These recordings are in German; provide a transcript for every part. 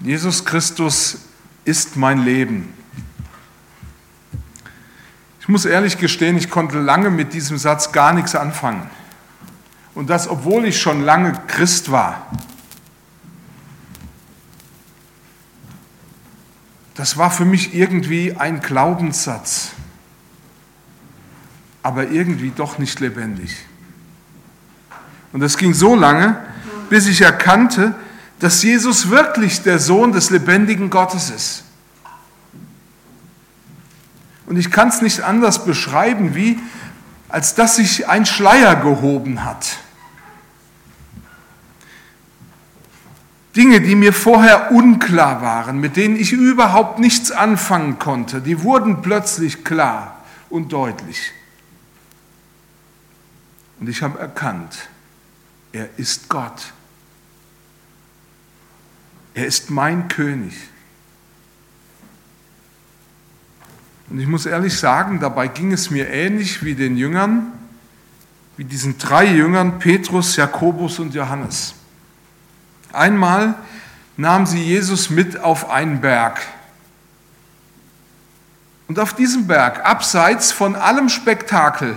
Jesus Christus ist mein Leben. Ich muss ehrlich gestehen, ich konnte lange mit diesem Satz gar nichts anfangen. Und das, obwohl ich schon lange Christ war. Das war für mich irgendwie ein Glaubenssatz, aber irgendwie doch nicht lebendig. Und das ging so lange, bis ich erkannte, dass Jesus wirklich der Sohn des lebendigen Gottes ist. Und ich kann es nicht anders beschreiben, wie als dass sich ein Schleier gehoben hat. Dinge, die mir vorher unklar waren, mit denen ich überhaupt nichts anfangen konnte, die wurden plötzlich klar und deutlich. Und ich habe erkannt, er ist Gott. Er ist mein König. Und ich muss ehrlich sagen, dabei ging es mir ähnlich wie den Jüngern, wie diesen drei Jüngern, Petrus, Jakobus und Johannes. Einmal nahmen sie Jesus mit auf einen Berg. Und auf diesem Berg, abseits von allem Spektakel,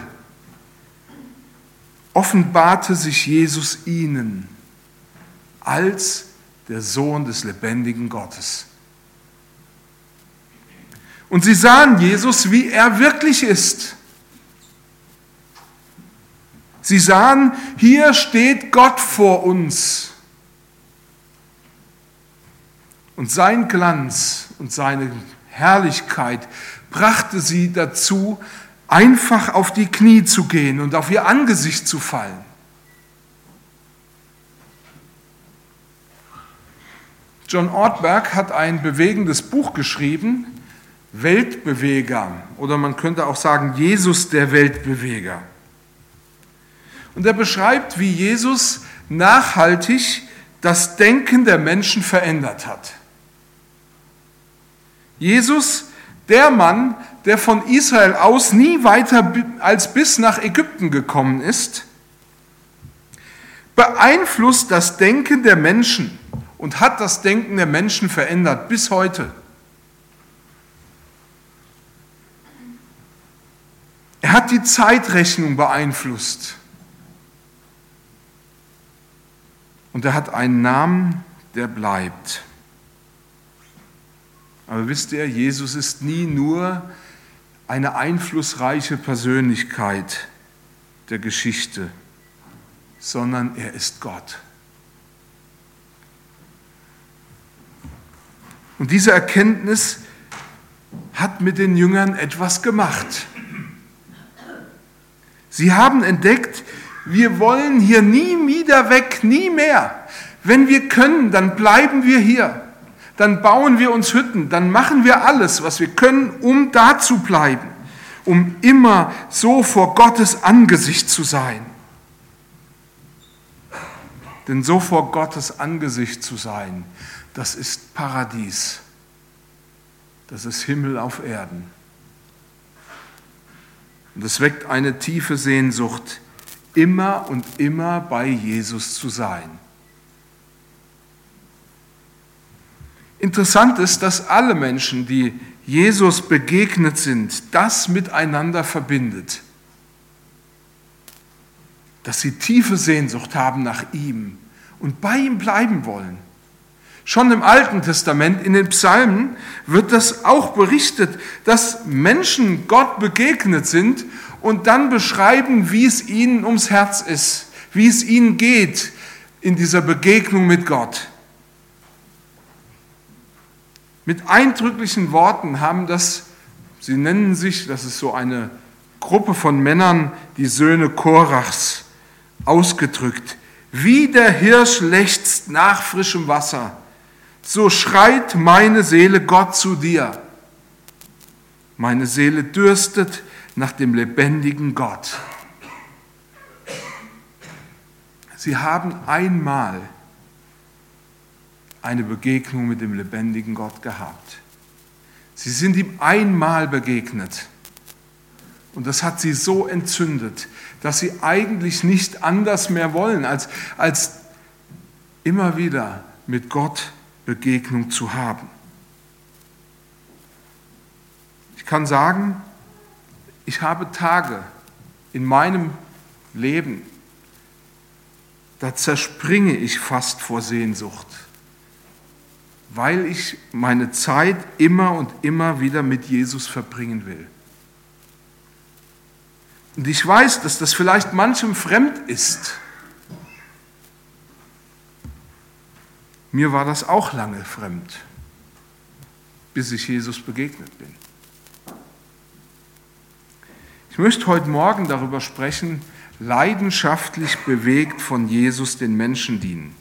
offenbarte sich Jesus ihnen als der Sohn des lebendigen Gottes. Und sie sahen Jesus, wie er wirklich ist. Sie sahen, hier steht Gott vor uns. Und sein Glanz und seine Herrlichkeit brachte sie dazu, einfach auf die Knie zu gehen und auf ihr Angesicht zu fallen. John Ortberg hat ein bewegendes Buch geschrieben, Weltbeweger, oder man könnte auch sagen Jesus der Weltbeweger. Und er beschreibt, wie Jesus nachhaltig das Denken der Menschen verändert hat. Jesus, der Mann, der von Israel aus nie weiter als bis nach Ägypten gekommen ist, beeinflusst das Denken der Menschen und hat das Denken der Menschen verändert bis heute. Er hat die Zeitrechnung beeinflusst. Und er hat einen Namen, der bleibt. Aber wisst ihr, Jesus ist nie nur eine einflussreiche Persönlichkeit der Geschichte, sondern er ist Gott. Und diese Erkenntnis hat mit den Jüngern etwas gemacht. Sie haben entdeckt, wir wollen hier nie wieder weg, nie mehr. Wenn wir können, dann bleiben wir hier. Dann bauen wir uns Hütten, dann machen wir alles, was wir können, um da zu bleiben, um immer so vor Gottes Angesicht zu sein. Denn so vor Gottes Angesicht zu sein, das ist Paradies. Das ist Himmel auf Erden. Und es weckt eine tiefe Sehnsucht, immer und immer bei Jesus zu sein. Interessant ist, dass alle Menschen, die Jesus begegnet sind, das miteinander verbindet. Dass sie tiefe Sehnsucht haben nach ihm und bei ihm bleiben wollen. Schon im Alten Testament, in den Psalmen, wird das auch berichtet, dass Menschen Gott begegnet sind und dann beschreiben, wie es ihnen ums Herz ist, wie es ihnen geht in dieser Begegnung mit Gott. Mit eindrücklichen Worten haben das, sie nennen sich, das ist so eine Gruppe von Männern, die Söhne Korachs, ausgedrückt. Wie der Hirsch lechzt nach frischem Wasser so schreit meine Seele Gott zu dir. Meine Seele dürstet nach dem lebendigen Gott. Sie haben einmal eine Begegnung mit dem lebendigen Gott gehabt. Sie sind ihm einmal begegnet. Und das hat sie so entzündet, dass sie eigentlich nicht anders mehr wollen, als, als immer wieder mit Gott Begegnung zu haben. Ich kann sagen, ich habe Tage in meinem Leben, da zerspringe ich fast vor Sehnsucht, weil ich meine Zeit immer und immer wieder mit Jesus verbringen will. Und ich weiß, dass das vielleicht manchem fremd ist. Mir war das auch lange fremd, bis ich Jesus begegnet bin. Ich möchte heute Morgen darüber sprechen, leidenschaftlich bewegt von Jesus den Menschen dienen.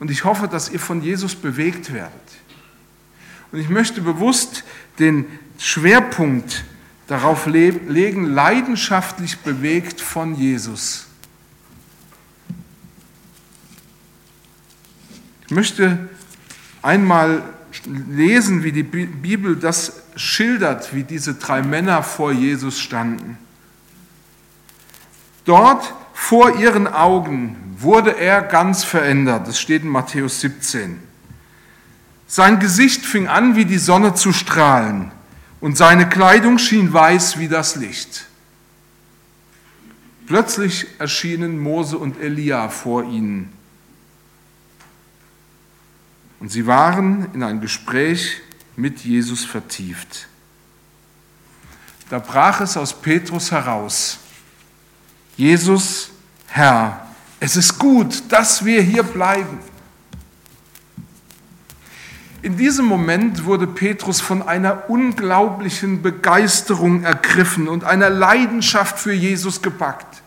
Und ich hoffe, dass ihr von Jesus bewegt werdet. Und ich möchte bewusst den Schwerpunkt darauf legen, leidenschaftlich bewegt von Jesus. Ich möchte einmal lesen, wie die Bibel das schildert, wie diese drei Männer vor Jesus standen. Dort vor ihren Augen wurde er ganz verändert. Das steht in Matthäus 17. Sein Gesicht fing an, wie die Sonne zu strahlen, und seine Kleidung schien weiß wie das Licht. Plötzlich erschienen Mose und Elia vor ihnen. Und sie waren in ein Gespräch mit Jesus vertieft. Da brach es aus Petrus heraus. Jesus, Herr, es ist gut, dass wir hier bleiben. In diesem Moment wurde Petrus von einer unglaublichen Begeisterung ergriffen und einer Leidenschaft für Jesus gepackt.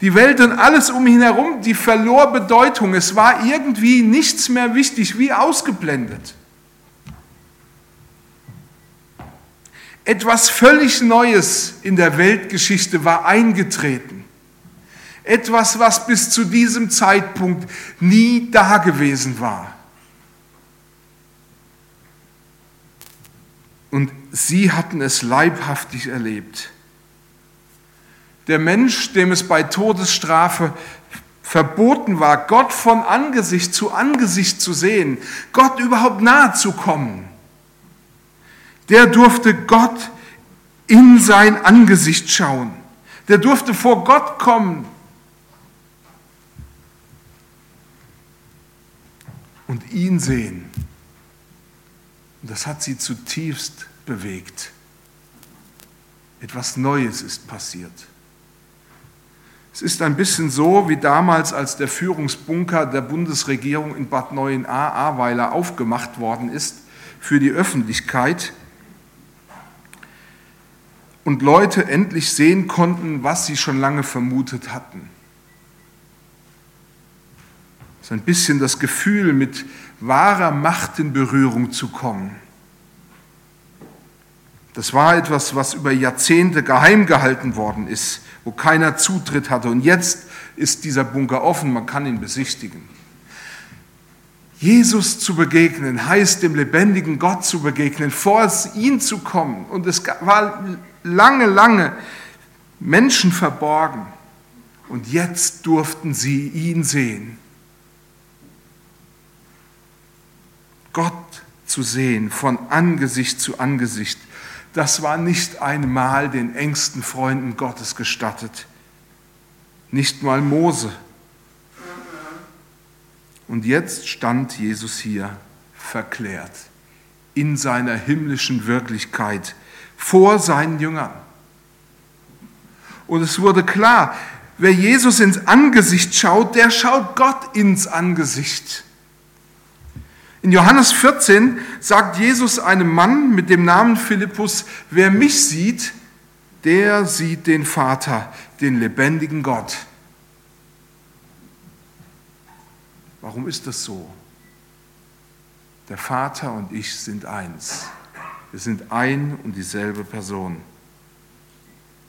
Die Welt und alles um ihn herum, die verlor Bedeutung. Es war irgendwie nichts mehr wichtig, wie ausgeblendet. Etwas völlig Neues in der Weltgeschichte war eingetreten. Etwas, was bis zu diesem Zeitpunkt nie dagewesen war. Und sie hatten es leibhaftig erlebt. Der Mensch, dem es bei Todesstrafe verboten war, Gott von Angesicht zu Angesicht zu sehen, Gott überhaupt nahe zu kommen, der durfte Gott in sein Angesicht schauen. Der durfte vor Gott kommen und ihn sehen. Und das hat sie zutiefst bewegt. Etwas Neues ist passiert. Es ist ein bisschen so wie damals, als der Führungsbunker der Bundesregierung in Bad Neuenahr-Ahrweiler aufgemacht worden ist für die Öffentlichkeit und Leute endlich sehen konnten, was sie schon lange vermutet hatten. So ein bisschen das Gefühl, mit wahrer Macht in Berührung zu kommen. Das war etwas, was über Jahrzehnte geheim gehalten worden ist wo keiner Zutritt hatte. Und jetzt ist dieser Bunker offen, man kann ihn besichtigen. Jesus zu begegnen heißt dem lebendigen Gott zu begegnen, vor ihn zu kommen. Und es war lange, lange Menschen verborgen. Und jetzt durften sie ihn sehen. Gott zu sehen, von Angesicht zu Angesicht das war nicht einmal den engsten Freunden Gottes gestattet. Nicht mal Mose. Und jetzt stand Jesus hier verklärt in seiner himmlischen Wirklichkeit vor seinen Jüngern. Und es wurde klar, wer Jesus ins Angesicht schaut, der schaut Gott ins Angesicht. In Johannes 14 sagt Jesus einem Mann mit dem Namen Philippus, wer mich sieht, der sieht den Vater, den lebendigen Gott. Warum ist das so? Der Vater und ich sind eins. Wir sind ein und dieselbe Person.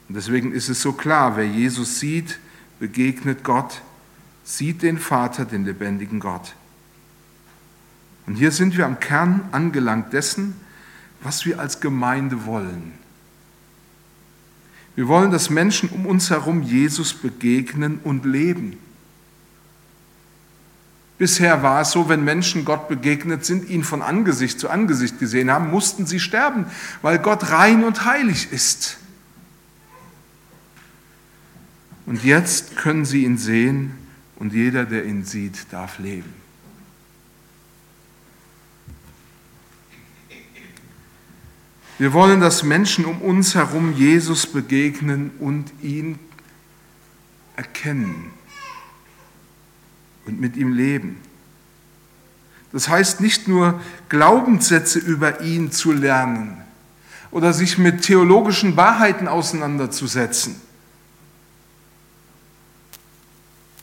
Und deswegen ist es so klar, wer Jesus sieht, begegnet Gott, sieht den Vater, den lebendigen Gott. Und hier sind wir am Kern angelangt dessen, was wir als Gemeinde wollen. Wir wollen, dass Menschen um uns herum Jesus begegnen und leben. Bisher war es so, wenn Menschen Gott begegnet sind, ihn von Angesicht zu Angesicht gesehen haben, mussten sie sterben, weil Gott rein und heilig ist. Und jetzt können sie ihn sehen und jeder, der ihn sieht, darf leben. Wir wollen, dass Menschen um uns herum Jesus begegnen und ihn erkennen und mit ihm leben. Das heißt nicht nur Glaubenssätze über ihn zu lernen oder sich mit theologischen Wahrheiten auseinanderzusetzen.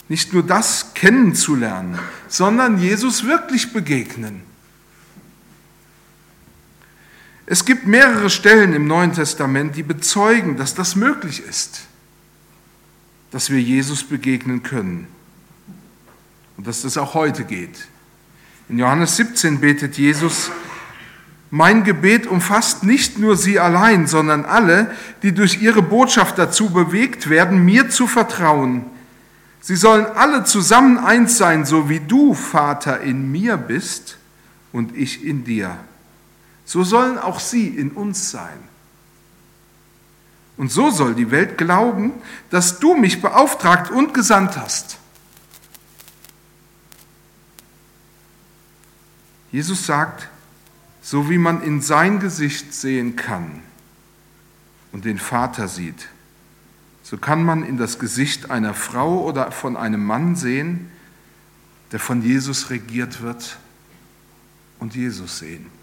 Nicht nur das kennenzulernen, sondern Jesus wirklich begegnen. Es gibt mehrere Stellen im Neuen Testament, die bezeugen, dass das möglich ist, dass wir Jesus begegnen können und dass das auch heute geht. In Johannes 17 betet Jesus, mein Gebet umfasst nicht nur sie allein, sondern alle, die durch ihre Botschaft dazu bewegt werden, mir zu vertrauen. Sie sollen alle zusammen eins sein, so wie du, Vater, in mir bist und ich in dir. So sollen auch sie in uns sein. Und so soll die Welt glauben, dass du mich beauftragt und gesandt hast. Jesus sagt, so wie man in sein Gesicht sehen kann und den Vater sieht, so kann man in das Gesicht einer Frau oder von einem Mann sehen, der von Jesus regiert wird und Jesus sehen.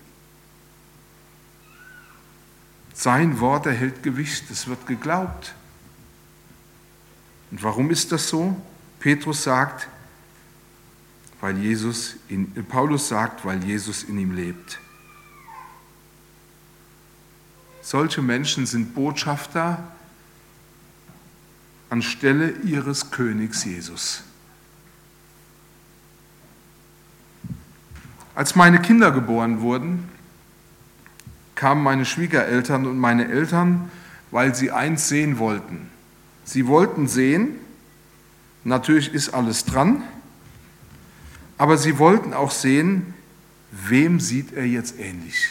Sein Wort erhält Gewicht, es wird geglaubt. Und warum ist das so? Petrus sagt, weil Jesus in, Paulus sagt, weil Jesus in ihm lebt. Solche Menschen sind Botschafter anstelle ihres Königs Jesus. Als meine Kinder geboren wurden, kamen meine Schwiegereltern und meine Eltern, weil sie eins sehen wollten. Sie wollten sehen, natürlich ist alles dran, aber sie wollten auch sehen, wem sieht er jetzt ähnlich?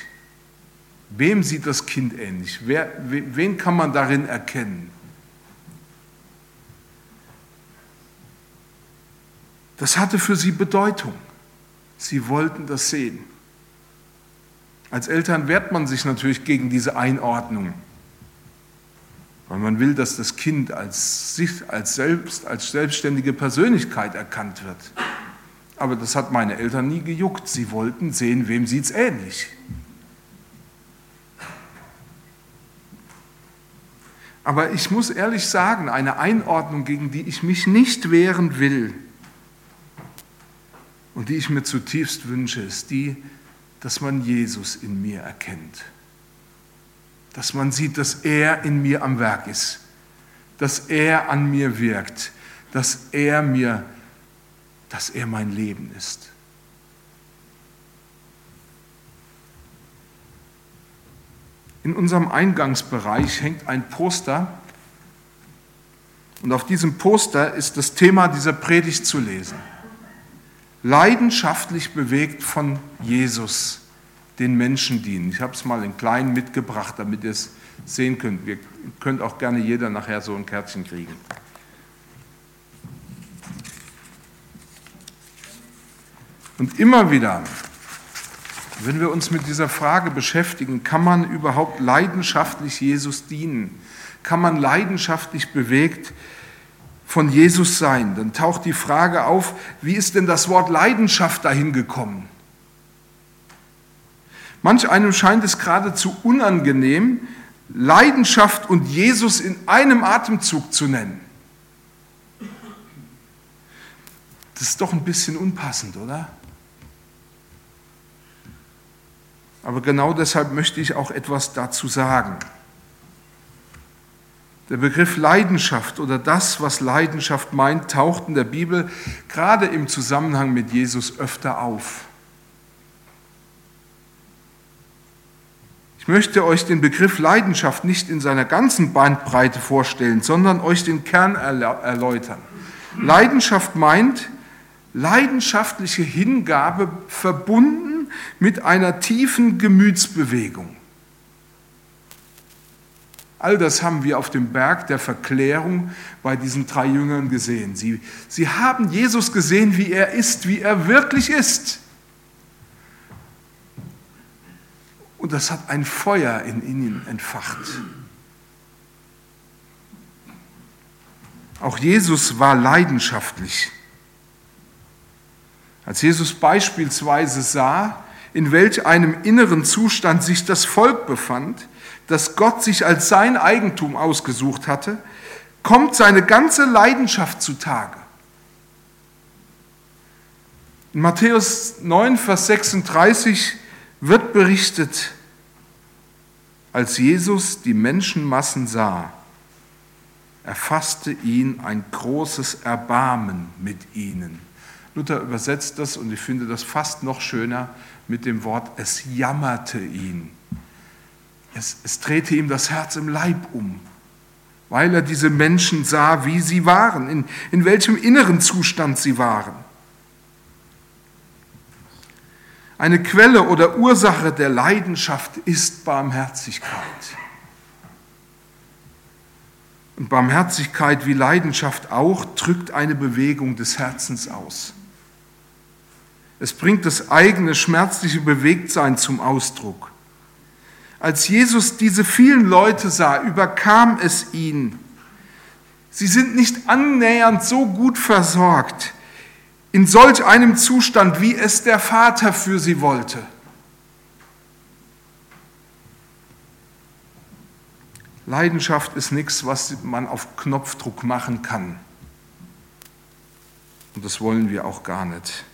Wem sieht das Kind ähnlich? Wer, wen kann man darin erkennen? Das hatte für sie Bedeutung. Sie wollten das sehen. Als Eltern wehrt man sich natürlich gegen diese Einordnung, weil man will, dass das Kind als sich, als selbst, als selbstständige Persönlichkeit erkannt wird. Aber das hat meine Eltern nie gejuckt. Sie wollten sehen, wem sieht es ähnlich. Aber ich muss ehrlich sagen, eine Einordnung, gegen die ich mich nicht wehren will und die ich mir zutiefst wünsche, ist die, dass man Jesus in mir erkennt. Dass man sieht, dass er in mir am Werk ist, dass er an mir wirkt, dass er mir dass er mein Leben ist. In unserem Eingangsbereich hängt ein Poster und auf diesem Poster ist das Thema dieser Predigt zu lesen. Leidenschaftlich bewegt von Jesus, den Menschen dienen. Ich habe es mal in klein mitgebracht, damit ihr es sehen könnt. Ihr könnt auch gerne jeder nachher so ein Kärtchen kriegen. Und immer wieder, wenn wir uns mit dieser Frage beschäftigen, kann man überhaupt leidenschaftlich Jesus dienen? Kann man leidenschaftlich bewegt von Jesus sein? Dann taucht die Frage auf, wie ist denn das Wort Leidenschaft dahin gekommen? Manch einem scheint es geradezu unangenehm, Leidenschaft und Jesus in einem Atemzug zu nennen. Das ist doch ein bisschen unpassend, oder? Aber genau deshalb möchte ich auch etwas dazu sagen. Der Begriff Leidenschaft oder das, was Leidenschaft meint, taucht in der Bibel gerade im Zusammenhang mit Jesus öfter auf. Ich möchte euch den Begriff Leidenschaft nicht in seiner ganzen Bandbreite vorstellen, sondern euch den Kern erläutern. Leidenschaft meint, leidenschaftliche Hingabe verbunden mit einer tiefen Gemütsbewegung. All das haben wir auf dem Berg der Verklärung bei diesen drei Jüngern gesehen. Sie, sie haben Jesus gesehen, wie er ist, wie er wirklich ist. Und das hat ein Feuer in ihnen entfacht. Auch Jesus war leidenschaftlich. Als Jesus beispielsweise sah, in welch einem inneren Zustand sich das Volk befand, das Gott sich als sein Eigentum ausgesucht hatte, kommt seine ganze Leidenschaft zutage. In Matthäus 9, Vers 36 wird berichtet, als Jesus die Menschenmassen sah, erfasste ihn ein großes Erbarmen mit ihnen. Luther übersetzt das und ich finde das fast noch schöner mit dem Wort, es jammerte ihn. Es, es drehte ihm das Herz im Leib um, weil er diese Menschen sah, wie sie waren, in, in welchem inneren Zustand sie waren. Eine Quelle oder Ursache der Leidenschaft ist Barmherzigkeit. Und Barmherzigkeit wie Leidenschaft auch drückt eine Bewegung des Herzens aus. Es bringt das eigene schmerzliche Bewegtsein zum Ausdruck. Als Jesus diese vielen Leute sah, überkam es ihn. Sie sind nicht annähernd so gut versorgt, in solch einem Zustand, wie es der Vater für sie wollte. Leidenschaft ist nichts, was man auf Knopfdruck machen kann. Und das wollen wir auch gar nicht.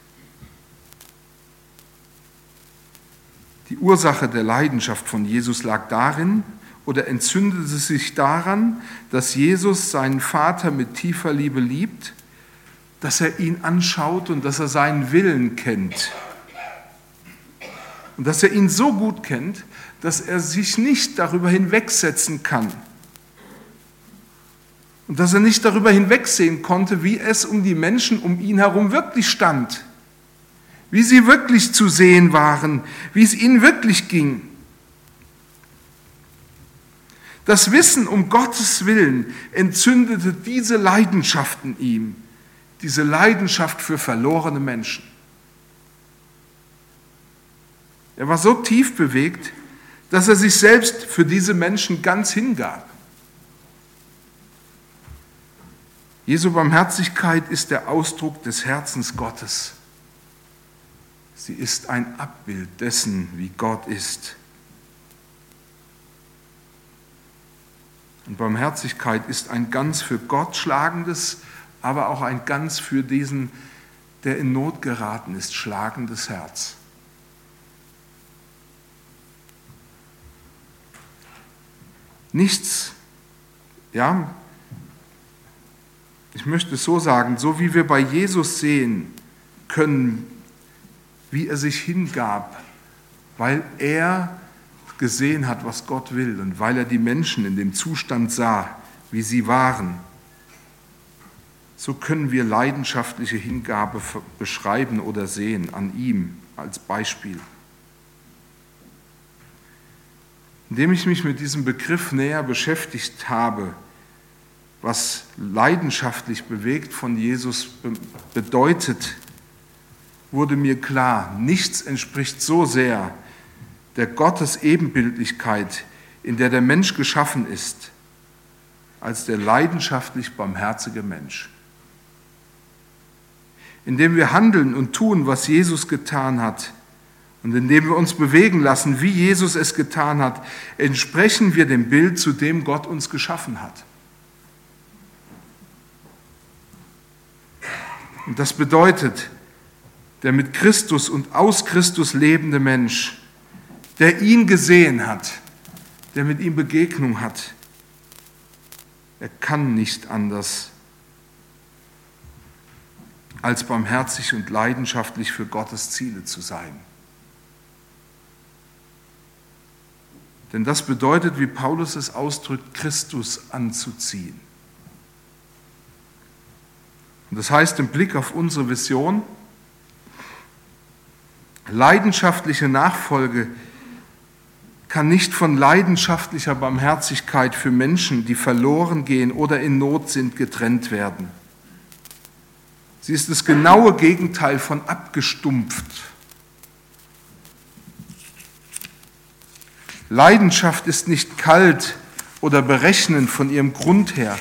Die Ursache der Leidenschaft von Jesus lag darin oder entzündete sich daran, dass Jesus seinen Vater mit tiefer Liebe liebt, dass er ihn anschaut und dass er seinen Willen kennt. Und dass er ihn so gut kennt, dass er sich nicht darüber hinwegsetzen kann. Und dass er nicht darüber hinwegsehen konnte, wie es um die Menschen um ihn herum wirklich stand. Wie sie wirklich zu sehen waren, wie es ihnen wirklich ging. Das Wissen um Gottes Willen entzündete diese Leidenschaft in ihm, diese Leidenschaft für verlorene Menschen. Er war so tief bewegt, dass er sich selbst für diese Menschen ganz hingab. Jesu Barmherzigkeit ist der Ausdruck des Herzens Gottes. Sie ist ein Abbild dessen, wie Gott ist. Und Barmherzigkeit ist ein ganz für Gott schlagendes, aber auch ein ganz für diesen, der in Not geraten ist, schlagendes Herz. Nichts, ja, ich möchte es so sagen, so wie wir bei Jesus sehen können, wie er sich hingab, weil er gesehen hat, was Gott will und weil er die Menschen in dem Zustand sah, wie sie waren. So können wir leidenschaftliche Hingabe beschreiben oder sehen an ihm als Beispiel. Indem ich mich mit diesem Begriff näher beschäftigt habe, was leidenschaftlich bewegt von Jesus bedeutet, wurde mir klar, nichts entspricht so sehr der Gottes Ebenbildlichkeit, in der der Mensch geschaffen ist, als der leidenschaftlich barmherzige Mensch. Indem wir handeln und tun, was Jesus getan hat, und indem wir uns bewegen lassen, wie Jesus es getan hat, entsprechen wir dem Bild, zu dem Gott uns geschaffen hat. Und das bedeutet, der mit Christus und aus Christus lebende Mensch, der ihn gesehen hat, der mit ihm Begegnung hat, er kann nicht anders als barmherzig und leidenschaftlich für Gottes Ziele zu sein. Denn das bedeutet, wie Paulus es ausdrückt, Christus anzuziehen. Und das heißt im Blick auf unsere Vision, Leidenschaftliche Nachfolge kann nicht von leidenschaftlicher Barmherzigkeit für Menschen, die verloren gehen oder in Not sind, getrennt werden. Sie ist das genaue Gegenteil von abgestumpft. Leidenschaft ist nicht kalt oder berechnend von ihrem Grund her,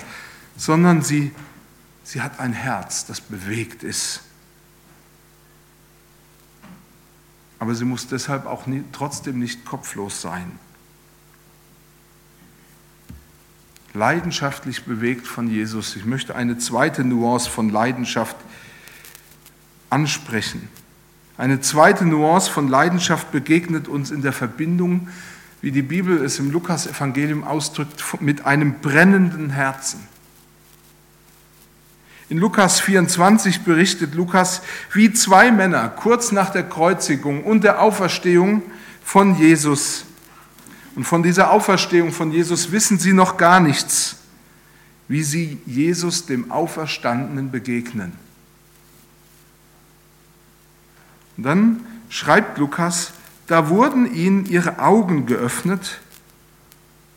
sondern sie, sie hat ein Herz, das bewegt ist. Aber sie muss deshalb auch nie, trotzdem nicht kopflos sein. Leidenschaftlich bewegt von Jesus. Ich möchte eine zweite Nuance von Leidenschaft ansprechen. Eine zweite Nuance von Leidenschaft begegnet uns in der Verbindung, wie die Bibel es im Lukas-Evangelium ausdrückt, mit einem brennenden Herzen. In Lukas 24 berichtet Lukas, wie zwei Männer kurz nach der Kreuzigung und der Auferstehung von Jesus, und von dieser Auferstehung von Jesus wissen sie noch gar nichts, wie sie Jesus dem Auferstandenen begegnen. Und dann schreibt Lukas, da wurden ihnen ihre Augen geöffnet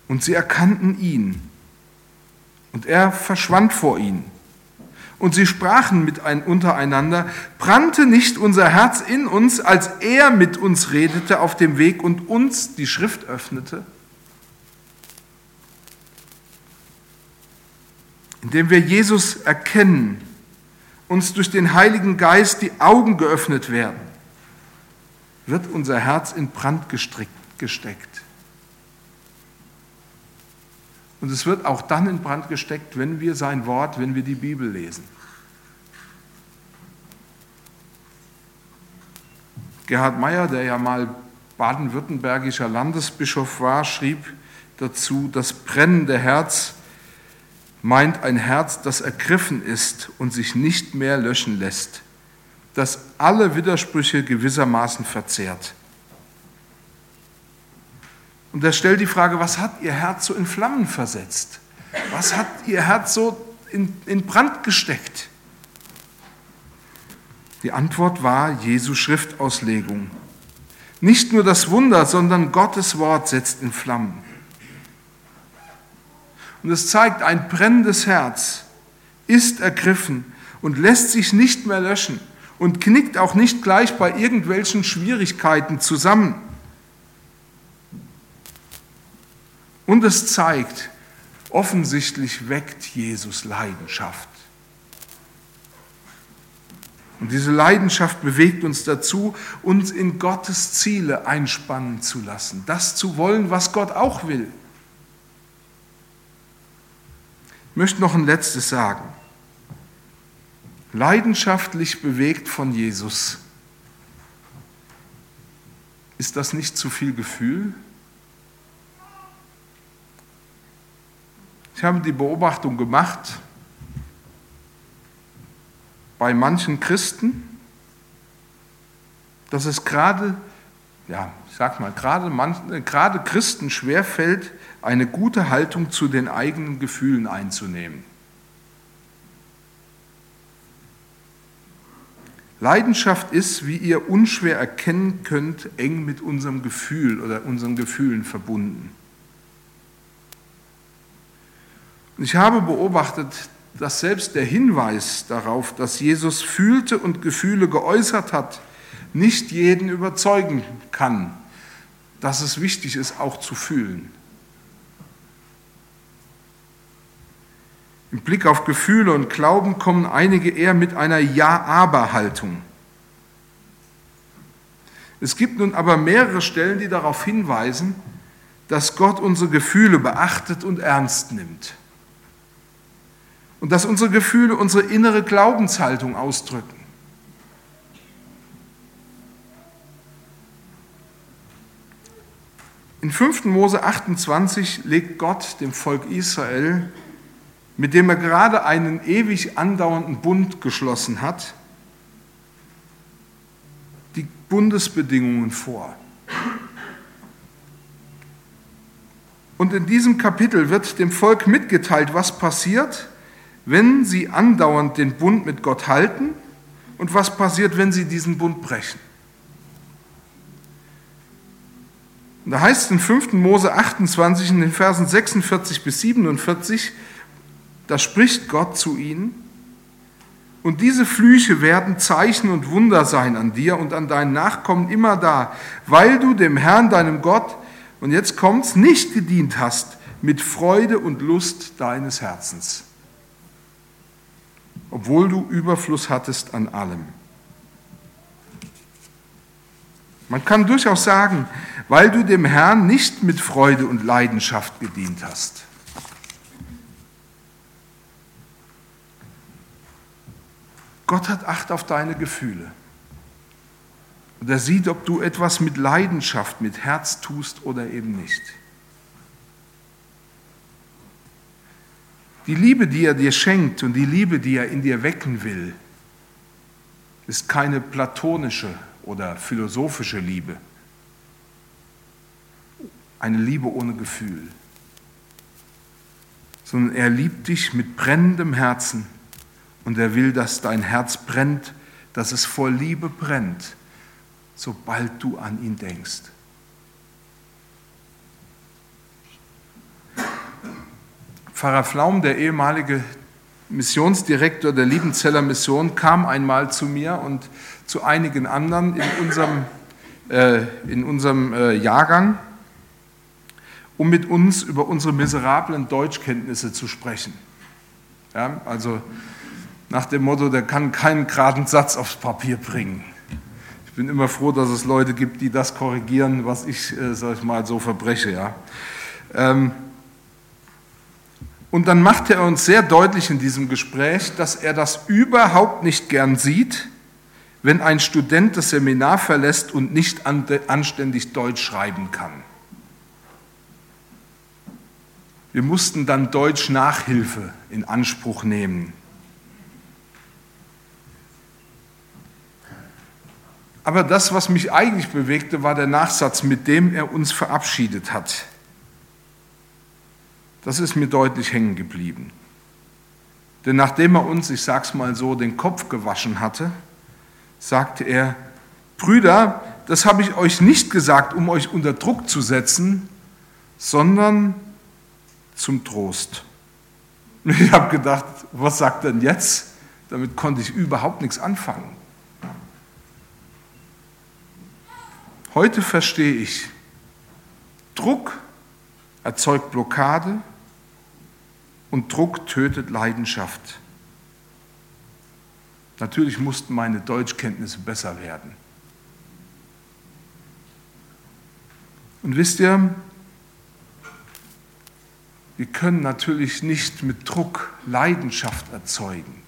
und sie erkannten ihn. Und er verschwand vor ihnen. Und sie sprachen mit ein, untereinander, brannte nicht unser Herz in uns, als er mit uns redete auf dem Weg und uns die Schrift öffnete? Indem wir Jesus erkennen, uns durch den Heiligen Geist die Augen geöffnet werden wird unser Herz in Brand gesteckt. Und es wird auch dann in Brand gesteckt, wenn wir sein Wort, wenn wir die Bibel lesen. Gerhard Meyer, der ja mal baden-württembergischer Landesbischof war, schrieb dazu, das brennende Herz meint ein Herz, das ergriffen ist und sich nicht mehr löschen lässt das alle Widersprüche gewissermaßen verzehrt. Und er stellt die Frage, was hat ihr Herz so in Flammen versetzt? Was hat ihr Herz so in, in Brand gesteckt? Die Antwort war Jesu Schriftauslegung. Nicht nur das Wunder, sondern Gottes Wort setzt in Flammen. Und es zeigt, ein brennendes Herz ist ergriffen und lässt sich nicht mehr löschen und knickt auch nicht gleich bei irgendwelchen Schwierigkeiten zusammen. Und es zeigt, offensichtlich weckt Jesus Leidenschaft. Und diese Leidenschaft bewegt uns dazu, uns in Gottes Ziele einspannen zu lassen, das zu wollen, was Gott auch will. Ich möchte noch ein letztes sagen leidenschaftlich bewegt von Jesus. Ist das nicht zu viel Gefühl? Ich habe die Beobachtung gemacht, bei manchen Christen, dass es gerade, ja, ich sag mal, gerade, manchen, gerade Christen schwerfällt, eine gute Haltung zu den eigenen Gefühlen einzunehmen. Leidenschaft ist, wie ihr unschwer erkennen könnt, eng mit unserem Gefühl oder unseren Gefühlen verbunden. Und ich habe beobachtet, dass selbst der Hinweis darauf, dass Jesus fühlte und Gefühle geäußert hat, nicht jeden überzeugen kann, dass es wichtig ist, auch zu fühlen. Im Blick auf Gefühle und Glauben kommen einige eher mit einer Ja-Aber-Haltung. Es gibt nun aber mehrere Stellen, die darauf hinweisen, dass Gott unsere Gefühle beachtet und ernst nimmt. Und dass unsere Gefühle unsere innere Glaubenshaltung ausdrücken. In 5. Mose 28 legt Gott dem Volk Israel mit dem er gerade einen ewig andauernden Bund geschlossen hat, die Bundesbedingungen vor. Und in diesem Kapitel wird dem Volk mitgeteilt, was passiert, wenn sie andauernd den Bund mit Gott halten und was passiert, wenn sie diesen Bund brechen. Und da heißt es in 5. Mose 28 in den Versen 46 bis 47, da spricht Gott zu ihnen, und diese Flüche werden Zeichen und Wunder sein an dir und an deinen Nachkommen immer da, weil du dem Herrn, deinem Gott, und jetzt kommt's, nicht gedient hast mit Freude und Lust deines Herzens, obwohl du Überfluss hattest an allem. Man kann durchaus sagen, weil du dem Herrn nicht mit Freude und Leidenschaft gedient hast. Gott hat Acht auf deine Gefühle. Und er sieht, ob du etwas mit Leidenschaft, mit Herz tust oder eben nicht. Die Liebe, die er dir schenkt und die Liebe, die er in dir wecken will, ist keine platonische oder philosophische Liebe. Eine Liebe ohne Gefühl. Sondern er liebt dich mit brennendem Herzen und er will, dass dein Herz brennt, dass es vor Liebe brennt, sobald du an ihn denkst. Pfarrer Flaum, der ehemalige Missionsdirektor der Liebenzeller Mission, kam einmal zu mir und zu einigen anderen in unserem, äh, in unserem äh, Jahrgang, um mit uns über unsere miserablen Deutschkenntnisse zu sprechen. Ja, also nach dem Motto, der kann keinen geraden Satz aufs Papier bringen. Ich bin immer froh, dass es Leute gibt, die das korrigieren, was ich, äh, sag ich mal, so verbreche. Ja. Ähm, und dann macht er uns sehr deutlich in diesem Gespräch, dass er das überhaupt nicht gern sieht, wenn ein Student das Seminar verlässt und nicht anständig Deutsch schreiben kann. Wir mussten dann Deutsch Nachhilfe in Anspruch nehmen. Aber das, was mich eigentlich bewegte, war der Nachsatz, mit dem er uns verabschiedet hat. Das ist mir deutlich hängen geblieben. Denn nachdem er uns, ich sag's mal so, den Kopf gewaschen hatte, sagte er: Brüder, das habe ich euch nicht gesagt, um euch unter Druck zu setzen, sondern zum Trost. Ich habe gedacht, was sagt denn jetzt? Damit konnte ich überhaupt nichts anfangen. Heute verstehe ich, Druck erzeugt Blockade und Druck tötet Leidenschaft. Natürlich mussten meine Deutschkenntnisse besser werden. Und wisst ihr, wir können natürlich nicht mit Druck Leidenschaft erzeugen.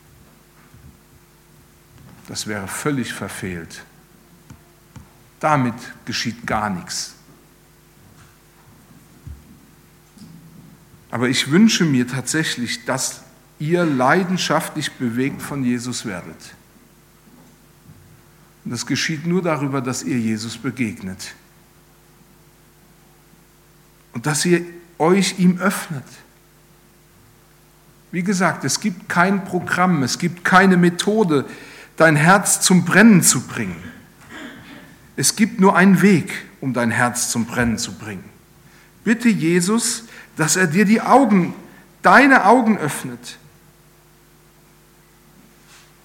Das wäre völlig verfehlt. Damit geschieht gar nichts. Aber ich wünsche mir tatsächlich, dass ihr leidenschaftlich bewegt von Jesus werdet. Und das geschieht nur darüber, dass ihr Jesus begegnet. Und dass ihr euch ihm öffnet. Wie gesagt, es gibt kein Programm, es gibt keine Methode, dein Herz zum Brennen zu bringen. Es gibt nur einen Weg, um dein Herz zum Brennen zu bringen. Bitte Jesus, dass er dir die Augen, deine Augen öffnet.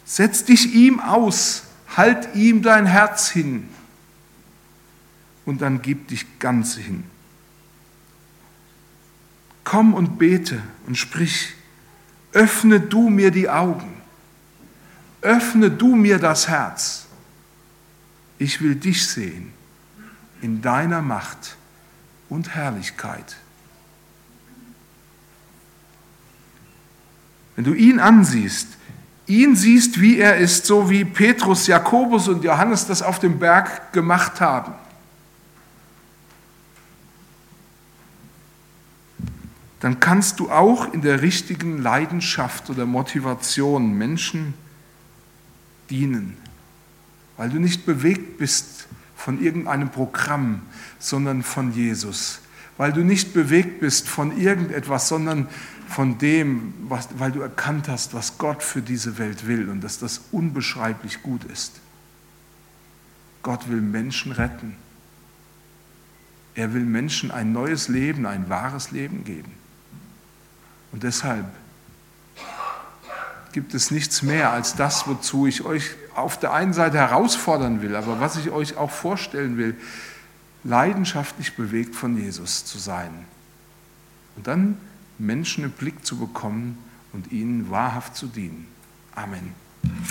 Setz dich ihm aus, halt ihm dein Herz hin und dann gib dich ganz hin. Komm und bete und sprich, öffne du mir die Augen, öffne du mir das Herz ich will dich sehen in deiner Macht und Herrlichkeit. Wenn du ihn ansiehst, ihn siehst, wie er ist, so wie Petrus, Jakobus und Johannes das auf dem Berg gemacht haben, dann kannst du auch in der richtigen Leidenschaft oder Motivation Menschen dienen weil du nicht bewegt bist von irgendeinem Programm, sondern von Jesus, weil du nicht bewegt bist von irgendetwas, sondern von dem, was, weil du erkannt hast, was Gott für diese Welt will und dass das unbeschreiblich gut ist. Gott will Menschen retten. Er will Menschen ein neues Leben, ein wahres Leben geben. Und deshalb gibt es nichts mehr als das, wozu ich euch auf der einen Seite herausfordern will, aber was ich euch auch vorstellen will, leidenschaftlich bewegt von Jesus zu sein. Und dann Menschen im Blick zu bekommen und ihnen wahrhaft zu dienen. Amen.